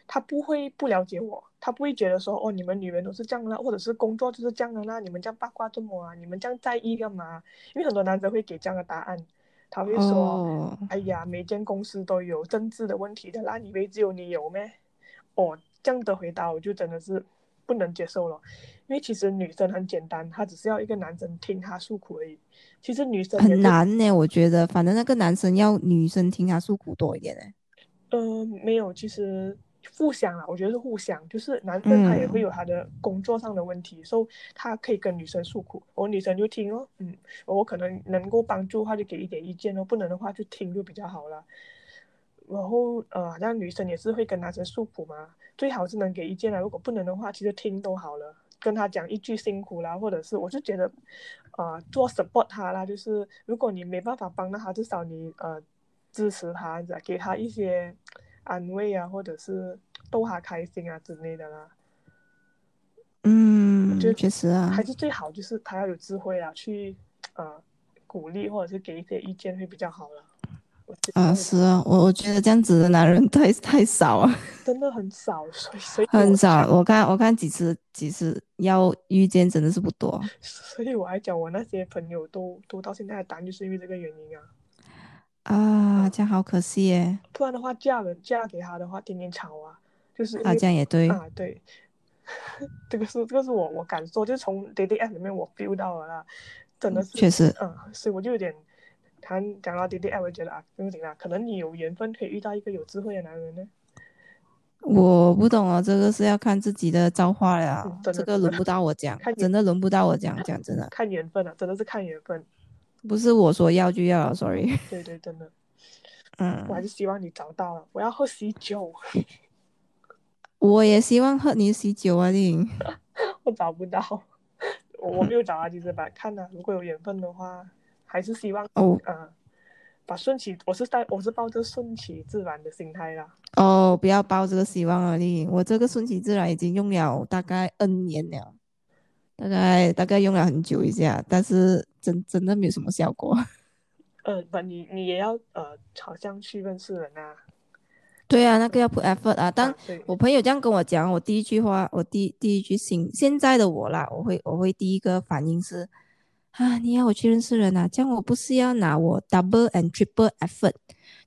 [SPEAKER 2] 他不会不了解我，他不会觉得说哦你们女人都是这样啦，或者是工作就是这样的啦，你们这样八卦这么啊，你们这样在意干嘛？因为很多男生会给这样的答案，他会说。
[SPEAKER 1] 哦，
[SPEAKER 2] 哎呀，每间公司都有政治的问题的那，你以为只有你有咩？哦，这样的回答我就真的是不能接受了，因为其实女生很简单，她只是要一个男生听她诉苦而已。其实女生
[SPEAKER 1] 很，难呢，我觉得，反正那个男生要女生听他诉苦多一点呢。
[SPEAKER 2] 呃，没有，其实互相啊，我觉得是互相，就是男生他也会
[SPEAKER 1] 嗯
[SPEAKER 2] 有他的工作上的问题，所以他可以跟女生诉苦，我女生就听哦，嗯，我可能能够帮助的话就给一点意见哦，不能的话就听就比较好了。然后呃，好像女生也是会跟男生诉苦嘛，最好是能给意见啦，如果不能的话，其实听都好了，跟他讲一句辛苦啦，或者是我就觉得，呃，做 support 他啦，就是如果你没办法帮到他，至少你呃支持他，给他一些安慰啊，或者是逗他开心啊之类的啦。
[SPEAKER 1] 嗯
[SPEAKER 2] 觉得，
[SPEAKER 1] 确实啊
[SPEAKER 2] 还，是最好就是他要有智慧啊，去呃鼓励或者是给一些意见会比较好了。
[SPEAKER 1] 啊是啊，我我觉得这样子的男人太太少了，
[SPEAKER 2] 真的很少，所以所以
[SPEAKER 1] 很少。我看我看几次几次要遇见真的是不多。
[SPEAKER 2] 所以我还讲我那些朋友都都到现在还单，就是因为这个原因啊。
[SPEAKER 1] 啊，这样好可惜耶！
[SPEAKER 2] 不然的话，嫁人嫁给他的话，天天吵啊，就是因
[SPEAKER 1] 啊，
[SPEAKER 2] 为
[SPEAKER 1] 这样也对。
[SPEAKER 2] 啊，对，这个是这个是我我感受，就是从 dating app 里面我 feel 到了啦，真的是，
[SPEAKER 1] 确实
[SPEAKER 2] 嗯，所以我就有点，谈讲到 dating app，我觉得啊，不用紧啦，可能你有缘分可以遇到一个有智慧的男人呢。
[SPEAKER 1] 我不懂哦，这个是要看自己的造化了
[SPEAKER 2] 嗯，
[SPEAKER 1] 这个轮不到我讲
[SPEAKER 2] 看，
[SPEAKER 1] 真的轮不到我讲，讲真的，
[SPEAKER 2] 看缘分啊，真的是看缘分，
[SPEAKER 1] 不是我说要就要，sorry。
[SPEAKER 2] 对对，真的，
[SPEAKER 1] 嗯。
[SPEAKER 2] 我，还是希望你找到了，我要喝喜酒，
[SPEAKER 1] 我也希望喝你的喜酒啊，令。
[SPEAKER 2] 我找不到，我我没有找啊，其实吧，看啊，如果有缘分的话，还是希望，
[SPEAKER 1] 哦
[SPEAKER 2] 嗯，把顺其，我是带我是抱着顺其自然的心态啦。
[SPEAKER 1] 哦，不要抱这个希望啊，令。我这个顺其自然已经用了大概 N 年了。大概大概用了很久一下，但是真真的没有什么效果。
[SPEAKER 2] 呃，不，你你也要呃，好像去认识人啊。
[SPEAKER 1] 对啊，那个要 put effort 啊。当
[SPEAKER 2] 啊对
[SPEAKER 1] 我朋友这样跟我讲，我第一句话，我第第一句心，现在的我啦，我会我会第一个反应是，啊，你要我去认识人啊，这样我不是要拿我 double and triple effort，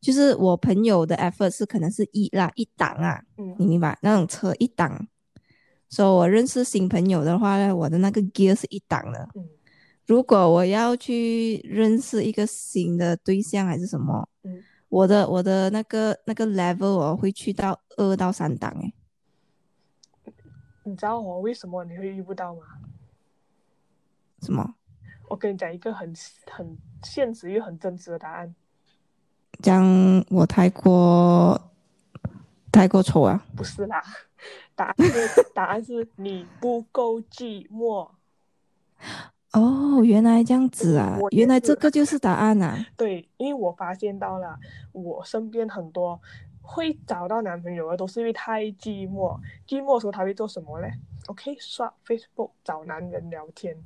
[SPEAKER 1] 就是我朋友的 effort 是可能是一啦一档啊，
[SPEAKER 2] 嗯
[SPEAKER 1] 你明白？那种车一档，所以我认识新朋友的话呢，我的那个 gear 是一档的。
[SPEAKER 2] 嗯
[SPEAKER 1] 如果我要去认识一个新的对象还是什么，
[SPEAKER 2] 嗯，
[SPEAKER 1] 我的我的那个那个 level 我会去到二到三档诶，
[SPEAKER 2] 你知道我为什么你会遇不到吗？
[SPEAKER 1] 什么？
[SPEAKER 2] 我跟你讲一个很很现实又很真实的答案，
[SPEAKER 1] 讲我太过太过丑啊？
[SPEAKER 2] 不是啦，答案是答案是你不够寂寞。
[SPEAKER 1] 哦，原来这样子啊原来这个就是答案啊。
[SPEAKER 2] 对，因为我发现到了，我身边很多会找到男朋友的都是因为太寂寞。寂寞的时候他会做什么嘞？OK，刷 Facebook 找男人聊天，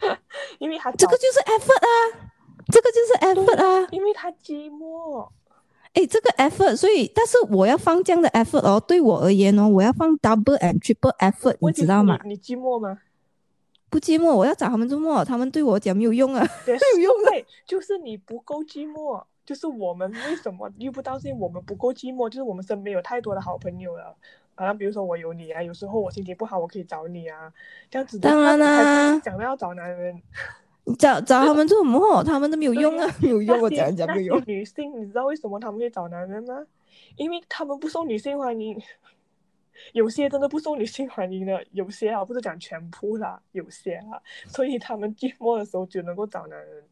[SPEAKER 2] 因为他
[SPEAKER 1] 这个就是 effort 啊，这个就是 effort 啊。
[SPEAKER 2] 因为他寂寞。
[SPEAKER 1] 哎，这个 effort，所以但是我要放这样的 effort 哦，对我而言哦，我要放 double and triple effort，你知道吗？
[SPEAKER 2] 你你寂寞吗？
[SPEAKER 1] 不寂寞，我要找他们周末？他们对我讲没有用啊。
[SPEAKER 2] 没，
[SPEAKER 1] 有用的
[SPEAKER 2] 对，就是你不够寂寞。就是我们为什么遇不到，是因为我们不够寂寞，就是我们身边有太多的好朋友了。啊，比如说我有你啊，有时候我心情不好，我可以找你啊，这样子的
[SPEAKER 1] 当然啦
[SPEAKER 2] 不会想到要找男人。
[SPEAKER 1] 找找他们做什么？他们都没有用啊，没有用，我讲讲没有用。
[SPEAKER 2] 女性，你知道为什么他们会找男人吗？因为他们不受女性欢迎。有些真的不受女性欢迎的，有些啊，不是讲全部啦，有些啊，所以他们寂寞的时候就能够找男人。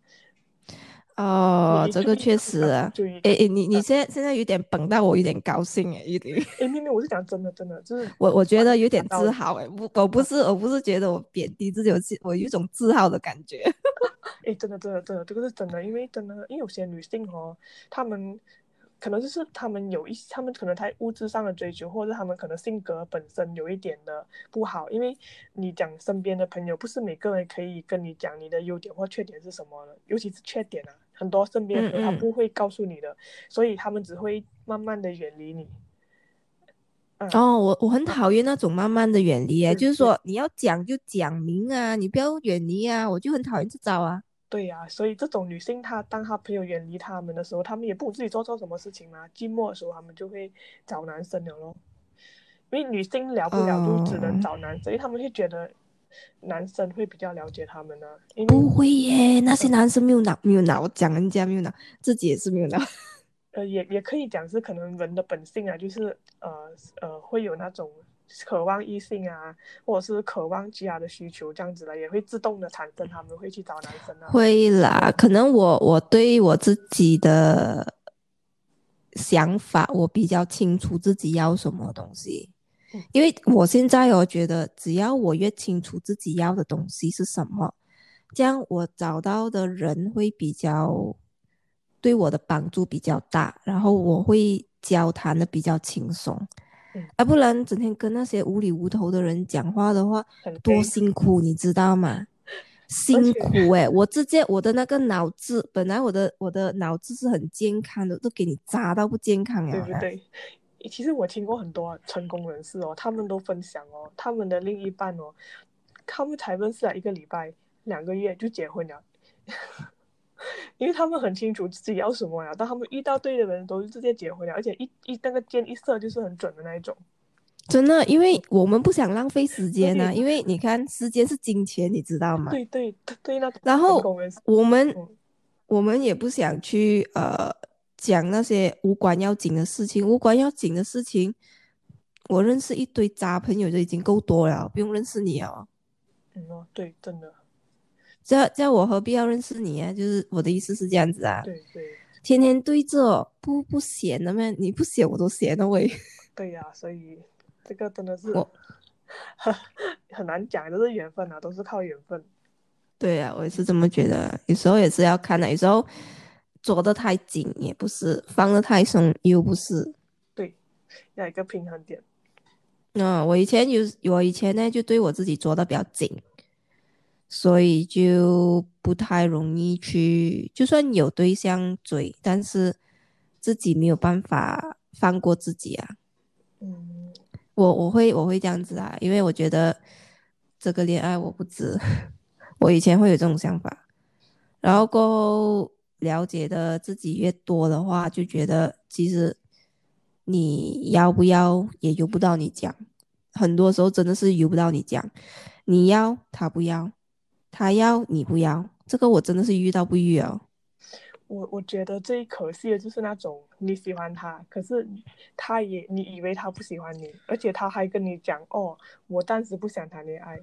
[SPEAKER 1] 哦，这个确实啊。
[SPEAKER 2] 注意，
[SPEAKER 1] 诶诶，你你现在现在有点绷到我有点高兴哎，有点，
[SPEAKER 2] 哎，妹妹，我是讲真的，真的就是
[SPEAKER 1] 我我觉得有点自豪哎，不，我不是我不是觉得我贬低自己，我是我有一种自豪的感觉。
[SPEAKER 2] 哎，真的，真的，真的，这个是真的，因为真的，因为有些女性哦，她们可能就是她们有一，她们可能在物质上的追求，或者她们可能性格本身有一点的不好，因为你讲身边的朋友，不是每个人可以跟你讲你的优点或缺点是什么的，尤其是缺点啊，很多身边的朋友
[SPEAKER 1] 嗯嗯
[SPEAKER 2] 他不会告诉你的，所以他们只会慢慢的远离你。嗯，
[SPEAKER 1] 哦，我我很讨厌那种慢慢的远离诶，
[SPEAKER 2] 对
[SPEAKER 1] 就是说你要讲就讲明啊，你不要远离啊，我就很讨厌这招啊。
[SPEAKER 2] 对呀、所以这种女性她当她朋友远离他们的时候，他们也不自己做错什么事情嘛。寂寞的时候，他们就会找男生了咯。因为女性聊不了，就只能
[SPEAKER 1] 哦
[SPEAKER 2] 找男生，因为他们会觉得男生会比较了解他们呢、因为
[SPEAKER 1] 不会耶，那些男生没有脑，没有脑，讲人家没有脑，自己也是没有脑。
[SPEAKER 2] 呃，也也可以讲是可能人的本性啊，就是呃呃会有那种渴望异性啊，或者是渴望其他的需求这样子的，也会自动的产生，他们会去找男生啊。
[SPEAKER 1] 会啦，可能我我对我自己的想法，我比较清楚自己要什么东西
[SPEAKER 2] 嗯，
[SPEAKER 1] 因为我现在我觉得，只要我越清楚自己要的东西是什么，这样我找到的人会比较对我的帮助比较大，然后我会交谈的比较轻松
[SPEAKER 2] 嗯，
[SPEAKER 1] 啊，不然整天跟那些无理无头的人讲话的话，多辛苦，你知道吗？辛
[SPEAKER 2] 且
[SPEAKER 1] 苦诶、我直接我的那个脑子，本来我的我的脑子是很健康的，都给你砸到不健康了啦。
[SPEAKER 2] 对不对？其实我听过很多成功人士哦，他们都分享哦，他们的另一半哦，他们才认识了一个礼拜、两个月就结婚了，因为他们很清楚自己要什么呀。当他们遇到对的人，都是直接结婚了，而且一一那个箭一射就是很准的那一种。
[SPEAKER 1] 真的，因为我们不想浪费时间啊，因为你看时间是金钱，你知道吗？
[SPEAKER 2] 对对对对，那种
[SPEAKER 1] 然后我们
[SPEAKER 2] 嗯
[SPEAKER 1] 我们也不想去呃讲那些无关要紧的事情，无关要紧的事情，我认识一堆渣朋友就已经够多了，不用认识你啊。
[SPEAKER 2] 嗯哦，对，真的，
[SPEAKER 1] 这样这我何必要认识你啊？就是我的意思是这样子啊，
[SPEAKER 2] 对对
[SPEAKER 1] 天天对着不不闲的咩？你不闲我都闲的喂。
[SPEAKER 2] 对呀、所以这个真的是
[SPEAKER 1] 我
[SPEAKER 2] 很 很难讲，都是缘分啊，都是靠缘分。
[SPEAKER 1] 对啊，我也是这么觉得。有时候也是要看的，有时候捉得太紧也不是，放得太松又不是。
[SPEAKER 2] 对，要一个平衡点。
[SPEAKER 1] 嗯，我以前有，我以前呢就对我自己做的比较紧，所以就不太容易去，就算有对象追，但是自己没有办法放过自己啊。
[SPEAKER 2] 嗯，
[SPEAKER 1] 我我会我会这样子啊，因为我觉得这个恋爱我不值，我以前会有这种想法，然后过后了解的自己越多的话，就觉得其实你要不要也由不到你讲，很多时候真的是由不到你讲，你要他不要，他要你不要，这个我真的是遇到不遇哦。
[SPEAKER 2] 我我觉得最可惜的就是那种你喜欢他，可是他也你以为他不喜欢你，而且他还跟你讲哦，我暂时不想谈恋爱，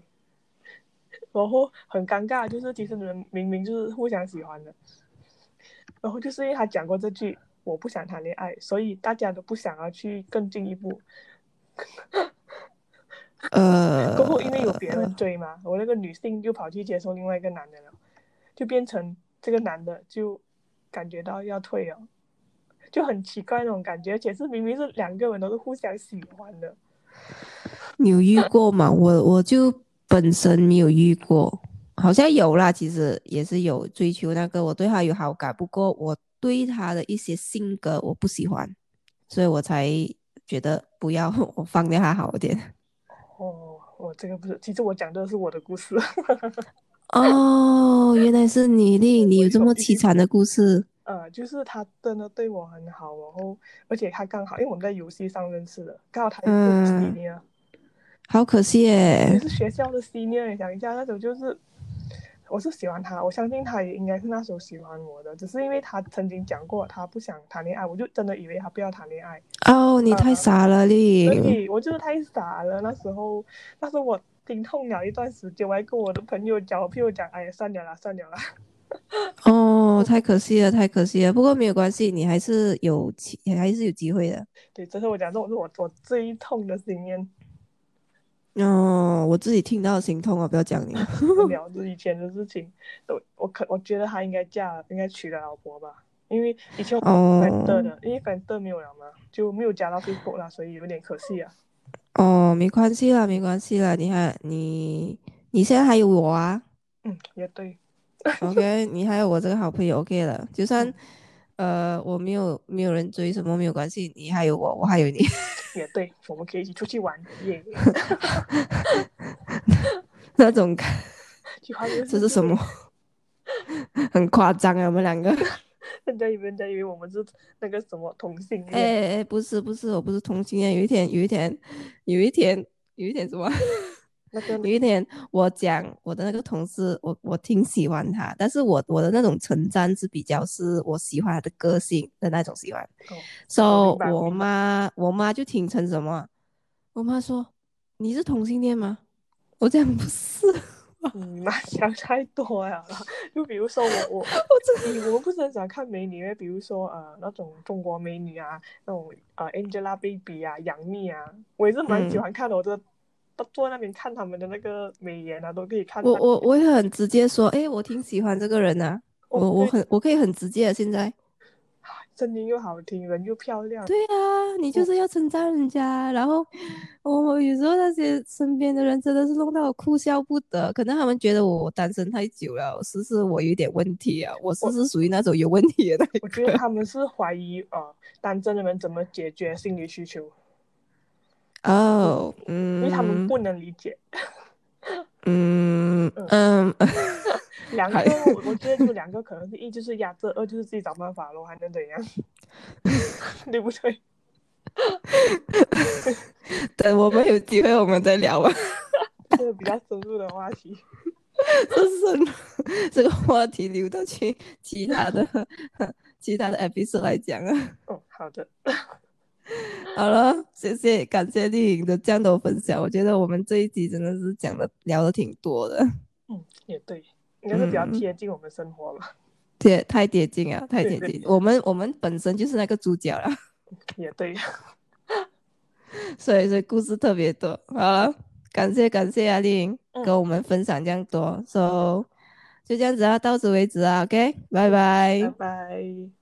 [SPEAKER 2] 然后很尴尬，就是其实你们明明就是互相喜欢的，然后就是因为他讲过这句我不想谈恋爱，所以大家都不想要去更进一步。
[SPEAKER 1] 呃，
[SPEAKER 2] 过后因为有别人追嘛，我那个女性就跑去接受另外一个男的了，就变成这个男的就感觉到要退了，就很奇怪那种感觉，而且是明明是两个人都是互相喜欢的。
[SPEAKER 1] 你有遇过吗？我我就本身没有遇过，好像有啦，其实也是有追求那个，我对他有好感，不过我对他的一些性格我不喜欢，所以我才觉得不要，我放掉他好一点。
[SPEAKER 2] 哦，我这个不是，其实我讲的是我的故事。
[SPEAKER 1] 哦，原来是你令 你有这么凄惨的故事。
[SPEAKER 2] 呃，就是他真的对我很好，然后而且他刚好，因为我们在游戏上认识的，刚好他也是 senior，
[SPEAKER 1] 好可惜
[SPEAKER 2] 也
[SPEAKER 1] 耶。
[SPEAKER 2] 是学校的 senior。你想一下，那种就是我是喜欢他，我相信他也应该是那时候喜欢我的，只是因为他曾经讲过他不想谈恋爱，我就真的以为他不要谈恋爱。
[SPEAKER 1] 哦，你太傻了，
[SPEAKER 2] 所
[SPEAKER 1] 令。
[SPEAKER 2] 以我就是太傻了，那时候，那时候我心痛了一段时间，我还跟我的朋友讲，我朋友讲，哎呀，算了啦，算了啦。
[SPEAKER 1] 哦，太可惜了，太可惜了。不过没有关系，你还是有机，还是有机会的。
[SPEAKER 2] 对，这是我讲，这我是我我最痛的经验，
[SPEAKER 1] 哦，我自己听到心痛啊！不要讲你。
[SPEAKER 2] 聊着以前的事情。我我可我觉得他应该嫁，应该娶了老婆吧，因为以前我
[SPEAKER 1] 哦
[SPEAKER 2] 粉的的，因为粉的没有了嘛，就没有加到 Facebook 啦，所以有点可惜啊。
[SPEAKER 1] 哦，没关系啦，没关系啦。你还你你现在还有我啊
[SPEAKER 2] 嗯，也对，，
[SPEAKER 1] OK，你还有我这个好朋友，OK 了。就算呃我没有没有人追什么没有关系，你还有我，我还有你。
[SPEAKER 2] 也对，我们可以一起出去玩，耶！
[SPEAKER 1] 那种感，这是什么？很夸张啊，我们两个。
[SPEAKER 2] 人家以为人家以为我们是那个什么同性恋，
[SPEAKER 1] 哎哎，不是不是，我不是同性恋。有一天，有一天，有一天，有一天什么？
[SPEAKER 2] 那个
[SPEAKER 1] 有一天，我讲我的那个同事，我我挺喜欢他，但是我我的那种称赞是比较是我喜欢他的个性的那种喜欢。
[SPEAKER 2] 哦
[SPEAKER 1] so 我妈我妈就听成什么？我妈说你是同性恋吗？我讲不是，
[SPEAKER 2] 你妈想太多了啦。就比如说我我
[SPEAKER 1] 我真
[SPEAKER 2] 你我们不是很喜欢看美女咩？比如说呃那种中国美女啊，那种呃 Angelababy 啊、杨幂啊，我也是蛮喜
[SPEAKER 1] 嗯
[SPEAKER 2] 欢看的。我就坐在那边看他们的那个美颜啊，都可以看。
[SPEAKER 1] 我我我也很直接说，哎，我挺喜欢这个人呐、
[SPEAKER 2] 哦
[SPEAKER 1] 我我很我可以很直接的现在。
[SPEAKER 2] 声音又好听，人又漂亮。
[SPEAKER 1] 对啊，你就是要称赞人家，然后我有时候那些身边的人真的是弄到我哭笑不得，可能他们觉得我单身太久了，是不是我有点问题啊，我是
[SPEAKER 2] 不
[SPEAKER 1] 是属于那种有问题的
[SPEAKER 2] 我觉得。他们是怀疑呃单身的人怎么解决心理需求，
[SPEAKER 1] 哦，
[SPEAKER 2] 因为他们
[SPEAKER 1] 嗯
[SPEAKER 2] 不能理解。
[SPEAKER 1] 嗯嗯，
[SPEAKER 2] 两个，我我觉得就两个可能是一就是压制，二就是自己找办法咯，还能怎样？对不对？
[SPEAKER 1] 等我们有机会我们再聊吧。
[SPEAKER 2] 这个比较深入的话题。
[SPEAKER 1] 这是这个话题留到去其他的其他的 episode 来讲啊。
[SPEAKER 2] 哦，好的。
[SPEAKER 1] 好了，谢谢，感谢丽颖的这样的分享。我觉得我们这一集真的是讲的聊的挺多的，
[SPEAKER 2] 嗯，也对，应该是比较
[SPEAKER 1] 嗯
[SPEAKER 2] 贴近我们生活吧。
[SPEAKER 1] 贴太贴近了，太
[SPEAKER 2] 对对
[SPEAKER 1] 贴近。我们我们本身就是那个主角了，
[SPEAKER 2] 也对，
[SPEAKER 1] 所以所以故事特别多。好了，感谢感谢啊，丽颖
[SPEAKER 2] 嗯
[SPEAKER 1] 跟我们分享这样多，so 就这样子啊，到此为止啊，OK，拜拜
[SPEAKER 2] 拜拜。